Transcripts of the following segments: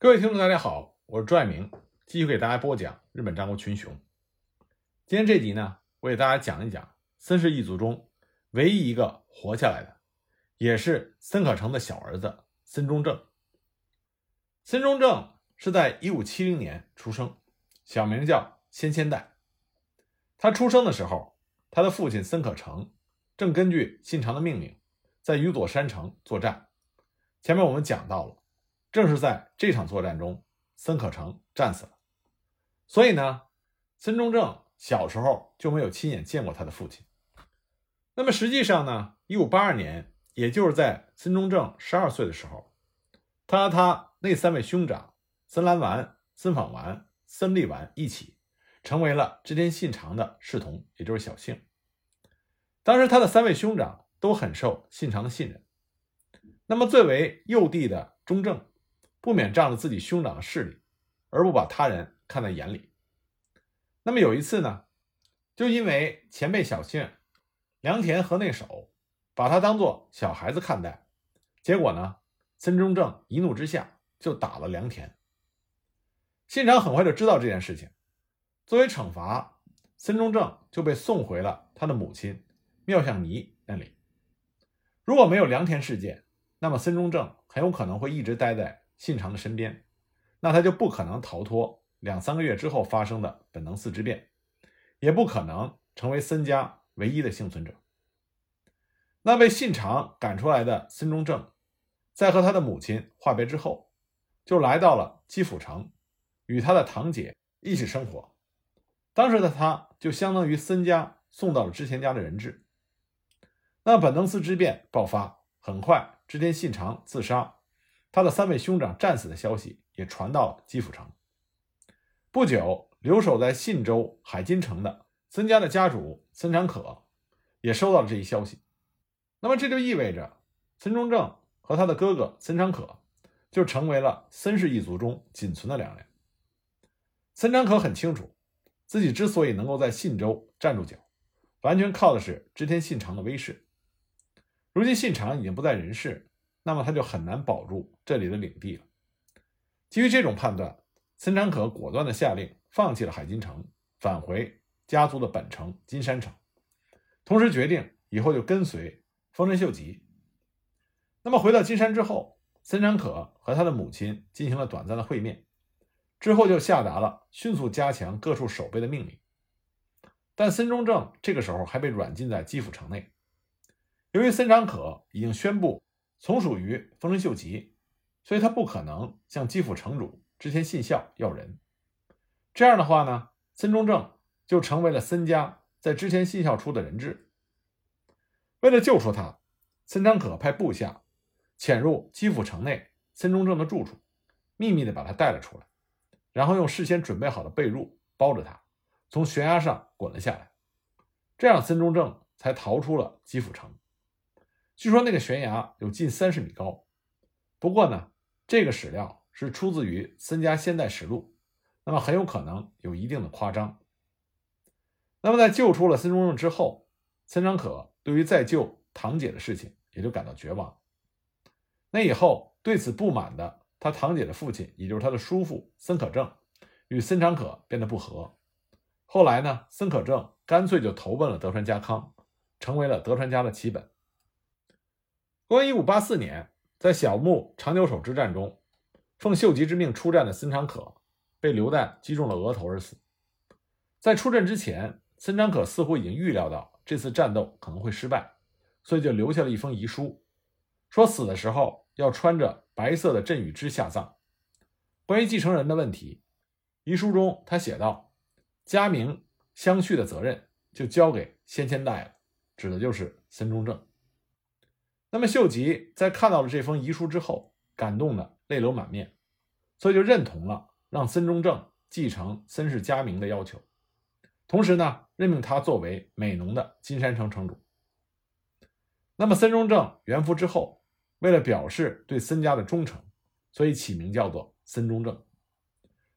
各位听众，大家好，我是朱爱明，继续给大家播讲日本战国群雄。今天这集呢，我给大家讲一讲森氏一族中唯一一个活下来的，也是森可成的小儿子森中正。森中正是在一五七零年出生，小名叫先千代。他出生的时候，他的父亲森可成正根据信长的命令，在宇佐山城作战。前面我们讲到了。正是在这场作战中，森可成战死了。所以呢，森中正小时候就没有亲眼见过他的父亲。那么实际上呢，一五八二年，也就是在森中正十二岁的时候，他和他那三位兄长森兰丸、森访丸、森利丸一起，成为了织田信长的侍从，也就是小姓。当时他的三位兄长都很受信长的信任。那么最为幼弟的中正。不免仗着自己兄长的势力，而不把他人看在眼里。那么有一次呢，就因为前辈小信良田和内守把他当做小孩子看待，结果呢，森中正一怒之下就打了良田。信长很快就知道这件事情，作为惩罚，森中正就被送回了他的母亲妙相尼那里。如果没有良田事件，那么森中正很有可能会一直待在。信长的身边，那他就不可能逃脱两三个月之后发生的本能寺之变，也不可能成为森家唯一的幸存者。那被信长赶出来的森中正，在和他的母亲话别之后，就来到了基辅城，与他的堂姐一起生活。当时的他就相当于森家送到了织田家的人质。那本能寺之变爆发，很快织田信长自杀。他的三位兄长战死的消息也传到了基辅城。不久，留守在信州海津城的森家的家主森长可也收到了这一消息。那么，这就意味着森中正和他的哥哥森长可就成为了森氏一族中仅存的两人。森长可很清楚，自己之所以能够在信州站住脚，完全靠的是织田信长的威势。如今信长已经不在人世。那么他就很难保住这里的领地了。基于这种判断，森长可果断地下令放弃了海津城，返回家族的本城金山城，同时决定以后就跟随丰臣秀吉。那么回到金山之后，森长可和他的母亲进行了短暂的会面，之后就下达了迅速加强各处守备的命令。但森中正这个时候还被软禁在基辅城内，由于森长可已经宣布。从属于丰臣秀吉，所以他不可能向基辅城主织田信孝要人。这样的话呢，森中正就成为了森家在织田信孝出的人质。为了救出他，森长可派部下潜入基辅城内森中正的住处，秘密的把他带了出来，然后用事先准备好的被褥包着他，从悬崖上滚了下来，这样森中正才逃出了基辅城。据说那个悬崖有近三十米高，不过呢，这个史料是出自于森家先代实录，那么很有可能有一定的夸张。那么在救出了森中正之后，森长可对于再救堂姐的事情也就感到绝望。那以后对此不满的他堂姐的父亲，也就是他的叔父森可正，与森长可变得不和。后来呢，森可正干脆就投奔了德川家康，成为了德川家的旗本。公元一五八四年，在小牧长久手之战中，奉秀吉之命出战的森长可被榴弹击中了额头而死。在出阵之前，森长可似乎已经预料到这次战斗可能会失败，所以就留下了一封遗书，说死的时候要穿着白色的阵羽织下葬。关于继承人的问题，遗书中他写道：“家名相续的责任就交给先千代了，指的就是森中正。”那么秀吉在看到了这封遗书之后，感动的泪流满面，所以就认同了让森中正继承森氏家名的要求，同时呢，任命他作为美浓的金山城城主。那么森中正元服之后，为了表示对森家的忠诚，所以起名叫做森中正。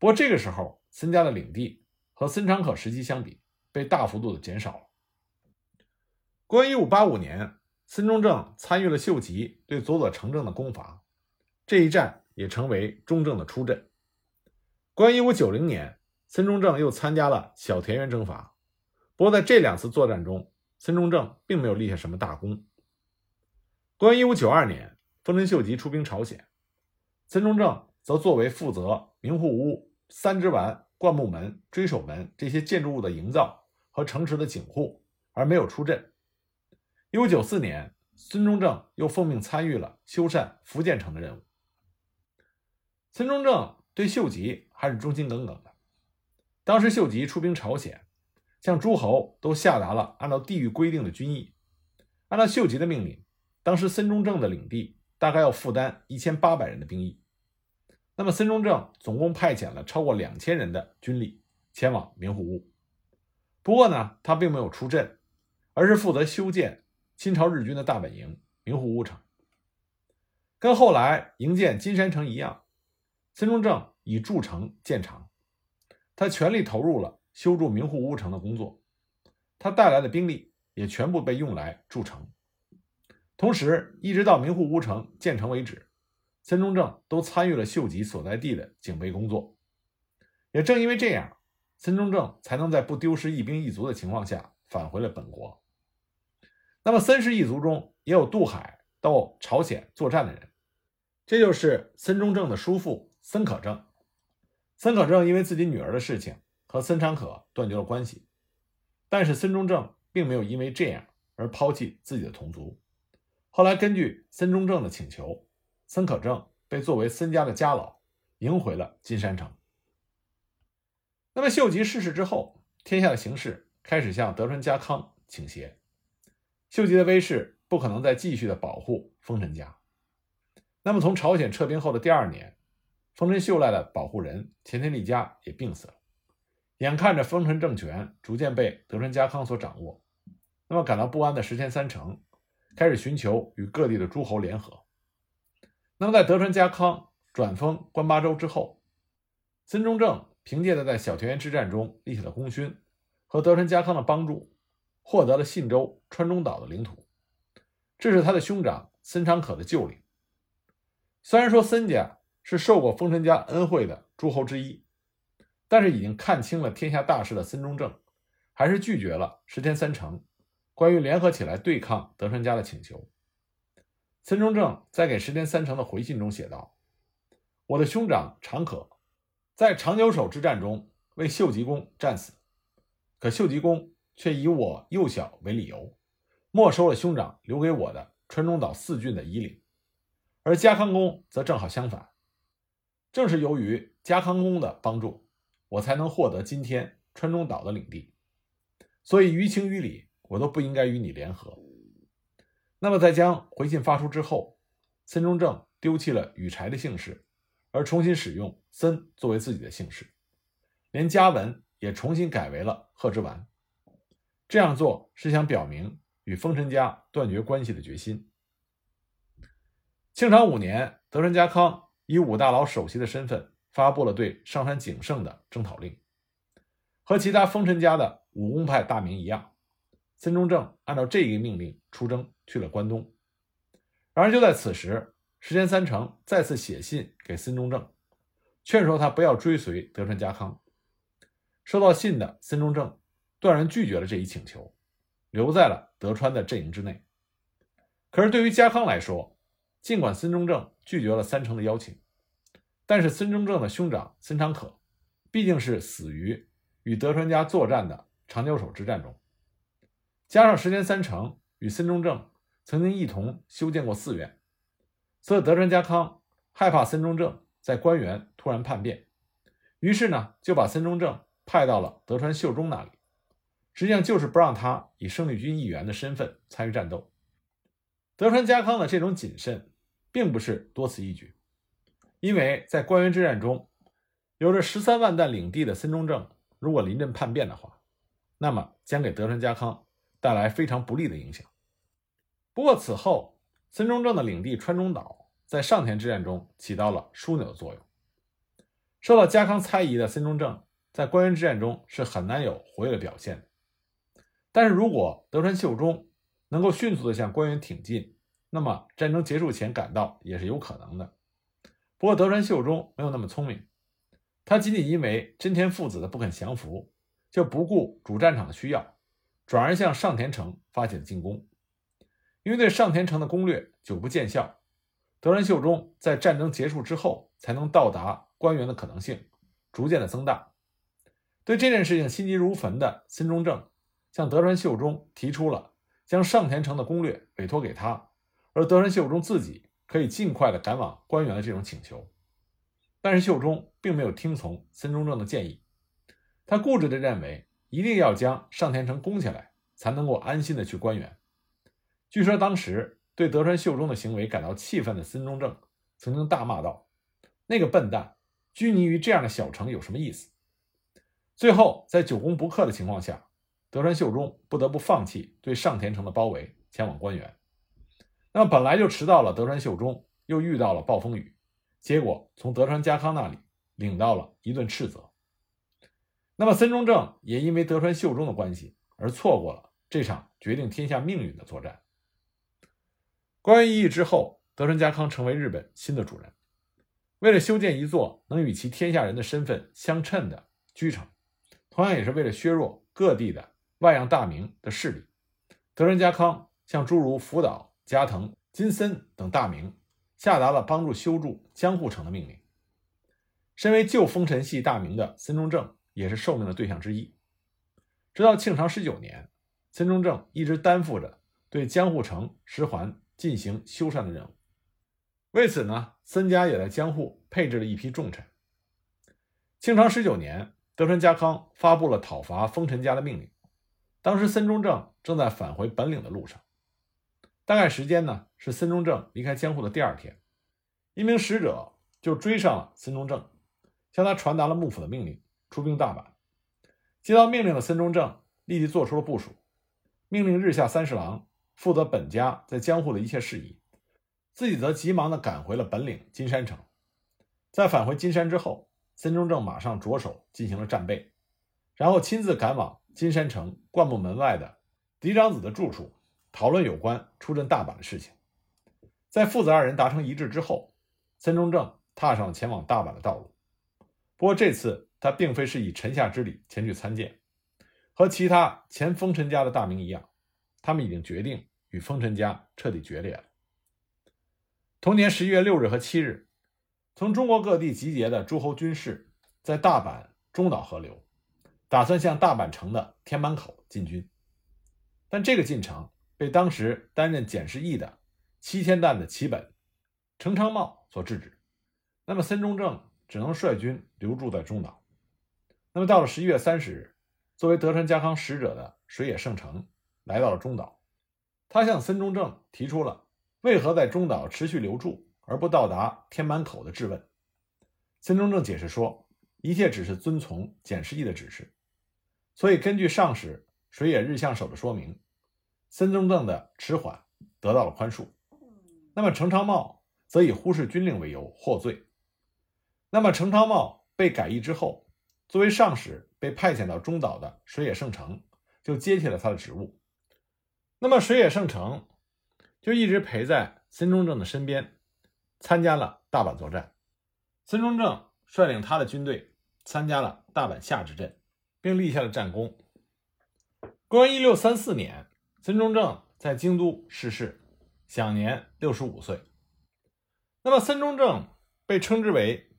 不过这个时候，森家的领地和森长可时期相比，被大幅度的减少了。公元一五八五年。森中正参与了秀吉对佐佐成政的攻伐，这一战也成为中正的出阵。公元一五九零年，孙中正又参加了小田园征伐，不过在这两次作战中，孙中正并没有立下什么大功。公元一五九二年，丰臣秀吉出兵朝鲜，孙中正则作为负责明户屋、三之丸、灌木门、追守门这些建筑物的营造和城池的警护，而没有出阵。一五九四年，孙中正又奉命参与了修缮福建城的任务。孙中正对秀吉还是忠心耿耿的。当时秀吉出兵朝鲜，向诸侯都下达了按照地域规定的军役。按照秀吉的命令，当时孙中正的领地大概要负担一千八百人的兵役。那么孙中正总共派遣了超过两千人的军力前往明户屋。不过呢，他并没有出阵，而是负责修建清朝日军的大本营明户屋城。跟后来营建金山城一样，孙中正以筑城建长。他全力投入了修筑明户屋城的工作，他带来的兵力也全部被用来筑城。同时，一直到明户屋城建成为止，孙中正都参与了秀吉所在地的警备工作。也正因为这样，孙中正才能在不丢失一兵一卒的情况下返回了本国。那么，森氏一族中也有渡海到朝鲜作战的人，这就是孙中正的叔父孙可正。孙可正因为自己女儿的事情和孙长可断绝了关系，但是孙中正并没有因为这样而抛弃自己的同族。后来根据孙中正的请求，孙可正被作为孙家的家老迎回了金山城。那么秀吉逝世之后，天下的形势开始向德川家康倾斜，秀吉的威势不可能再继续的保护丰臣家。那么从朝鲜撤兵后的第二年。丰臣秀赖的保护人前田利家也病死了，眼看着丰臣政权逐渐被德川家康所掌握，那么感到不安的石田三成开始寻求与各地的诸侯联合。那么在德川家康转封关八州之后，孙中正凭借着在小田园之战中立下的功勋和德川家康的帮助，获得了信州、川中岛的领土，这是他的兄长孙长可的旧领。虽然说孙家。是受过丰臣家恩惠的诸侯之一，但是已经看清了天下大势的孙中正，还是拒绝了石田三成关于联合起来对抗德川家的请求。孙中正在给石田三成的回信中写道：“我的兄长长可在长久手之战中为秀吉公战死，可秀吉公却以我幼小为理由，没收了兄长留给我的川中岛四郡的夷领，而家康公则正好相反。”正是由于加康公的帮助，我才能获得今天川中岛的领地。所以于情于理，我都不应该与你联合。那么，在将回信发出之后，孙中正丢弃了羽柴的姓氏，而重新使用森作为自己的姓氏，连家文也重新改为了贺之丸。这样做是想表明与丰臣家断绝关系的决心。庆长五年，德川家康。以五大佬首席的身份发布了对上杉景胜的征讨令，和其他丰臣家的武功派大名一样，孙中正按照这一命令出征去了关东。然而就在此时，石田三成再次写信给孙中正，劝说他不要追随德川家康。收到信的孙中正断然拒绝了这一请求，留在了德川的阵营之内。可是对于家康来说，尽管孙中正拒绝了三成的邀请。但是孙中正的兄长孙长可，毕竟是死于与德川家作战的长久手之战中，加上石田三成与孙中正曾经一同修建过寺院，所以德川家康害怕孙中正在官员突然叛变，于是呢就把孙中正派到了德川秀忠那里，实际上就是不让他以生力军一员的身份参与战斗。德川家康的这种谨慎，并不是多此一举。因为在关原之战中，有着十三万担领地的孙中正，如果临阵叛变的话，那么将给德川家康带来非常不利的影响。不过此后，孙中正的领地川中岛在上田之战中起到了枢纽的作用。受到家康猜疑的孙中正，在关原之战中是很难有活跃的表现的。但是如果德川秀忠能够迅速的向关原挺进，那么战争结束前赶到也是有可能的。不过德川秀忠没有那么聪明，他仅仅因为真田父子的不肯降服，就不顾主战场的需要，转而向上田城发起了进攻。因为对上田城的攻略久不见效，德川秀忠在战争结束之后才能到达关原的可能性逐渐的增大。对这件事情心急如焚的孙中正向德川秀忠提出了将上田城的攻略委托给他，而德川秀忠自己可以尽快的赶往关原的这种请求。但是秀忠并没有听从森中正的建议，他固执的认为一定要将上田城攻下来，才能够安心的去关原。据说当时对德川秀忠的行为感到气愤的森中正曾经大骂道：“那个笨蛋，拘泥于这样的小城有什么意思？”最后，在久攻不克的情况下，德川秀忠不得不放弃对上田城的包围，前往关原。那么本来就迟到了，德川秀忠又遇到了暴风雨，结果从德川家康那里领到了一顿斥责。那么森中正也因为德川秀忠的关系而错过了这场决定天下命运的作战。关原一役之后，德川家康成为日本新的主人，为了修建一座能与其天下人的身份相称的居城。同样也是为了削弱各地的外洋大名的势力，德川家康向诸如福岛、加藤、金森等大名下达了帮助修筑江户城的命令。身为旧丰臣系大名的森中正也是受命的对象之一。直到庆长十九年，森中正一直担负着对江户城十环进行修缮的任务。为此呢，森家也在江户配置了一批重臣。庆长十九年。德川家康发布了讨伐丰臣家的命令。当时森中正正在返回本领的路上，大概时间呢是森中正离开江户的第二天，一名使者就追上了森中正，向他传达了幕府的命令，出兵大阪。接到命令的森中正立即做出了部署，命令日下三十郎负责本家在江户的一切事宜，自己则急忙地赶回了本领金山城。在返回金山之后。森中正马上着手进行了战备，然后亲自赶往金山城灌木门外的嫡长子的住处，讨论有关出镇大阪的事情。在父子二人达成一致之后，森中正踏上了前往大阪的道路。不过这次他并非是以臣下之礼前去参见，和其他前丰臣家的大名一样，他们已经决定与丰臣家彻底决裂了。同年十一月六日和七日。从中国各地集结的诸侯军士，在大阪中岛河流，打算向大阪城的天满口进军。但这个进程被当时担任检视役的七千担的旗本程昌茂所制止。那么森中正只能率军留驻在中岛。那么到了十一月三十日，作为德川家康使者的水野胜成来到了中岛，他向森中正提出了为何在中岛持续留驻。而不到达天满口的质问，孙中正解释说，一切只是遵从检视役的指示，所以根据上使水野日向守的说明，森中正的迟缓得到了宽恕。那么程昌茂则以忽视军令为由获罪。那么程昌茂被改役之后，作为上使被派遣到中岛的水野胜成就接替了他的职务。那么水野胜成就一直陪在孙中正的身边。参加了大阪作战，孙中正率领他的军队参加了大阪夏之阵，并立下了战功。公元一六三四年，孙中正在京都逝世，享年六十五岁。那么，孙中正被称之为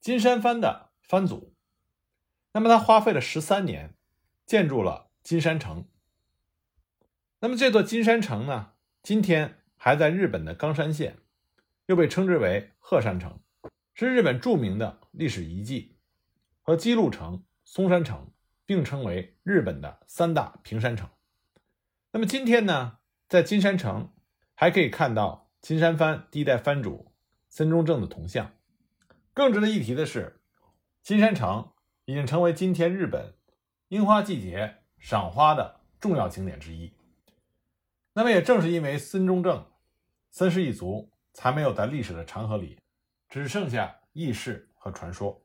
金山藩的藩祖。那么，他花费了十三年建筑了金山城。那么，这座金山城呢，今天还在日本的冈山县。又被称之为鹤山城，是日本著名的历史遗迹，和姬路城、松山城并称为日本的三大平山城。那么今天呢，在金山城还可以看到金山藩第一代藩主森中正的铜像。更值得一提的是，金山城已经成为今天日本樱花季节赏花的重要景点之一。那么也正是因为孙中正、森氏一族。才没有在历史的长河里，只剩下轶事和传说。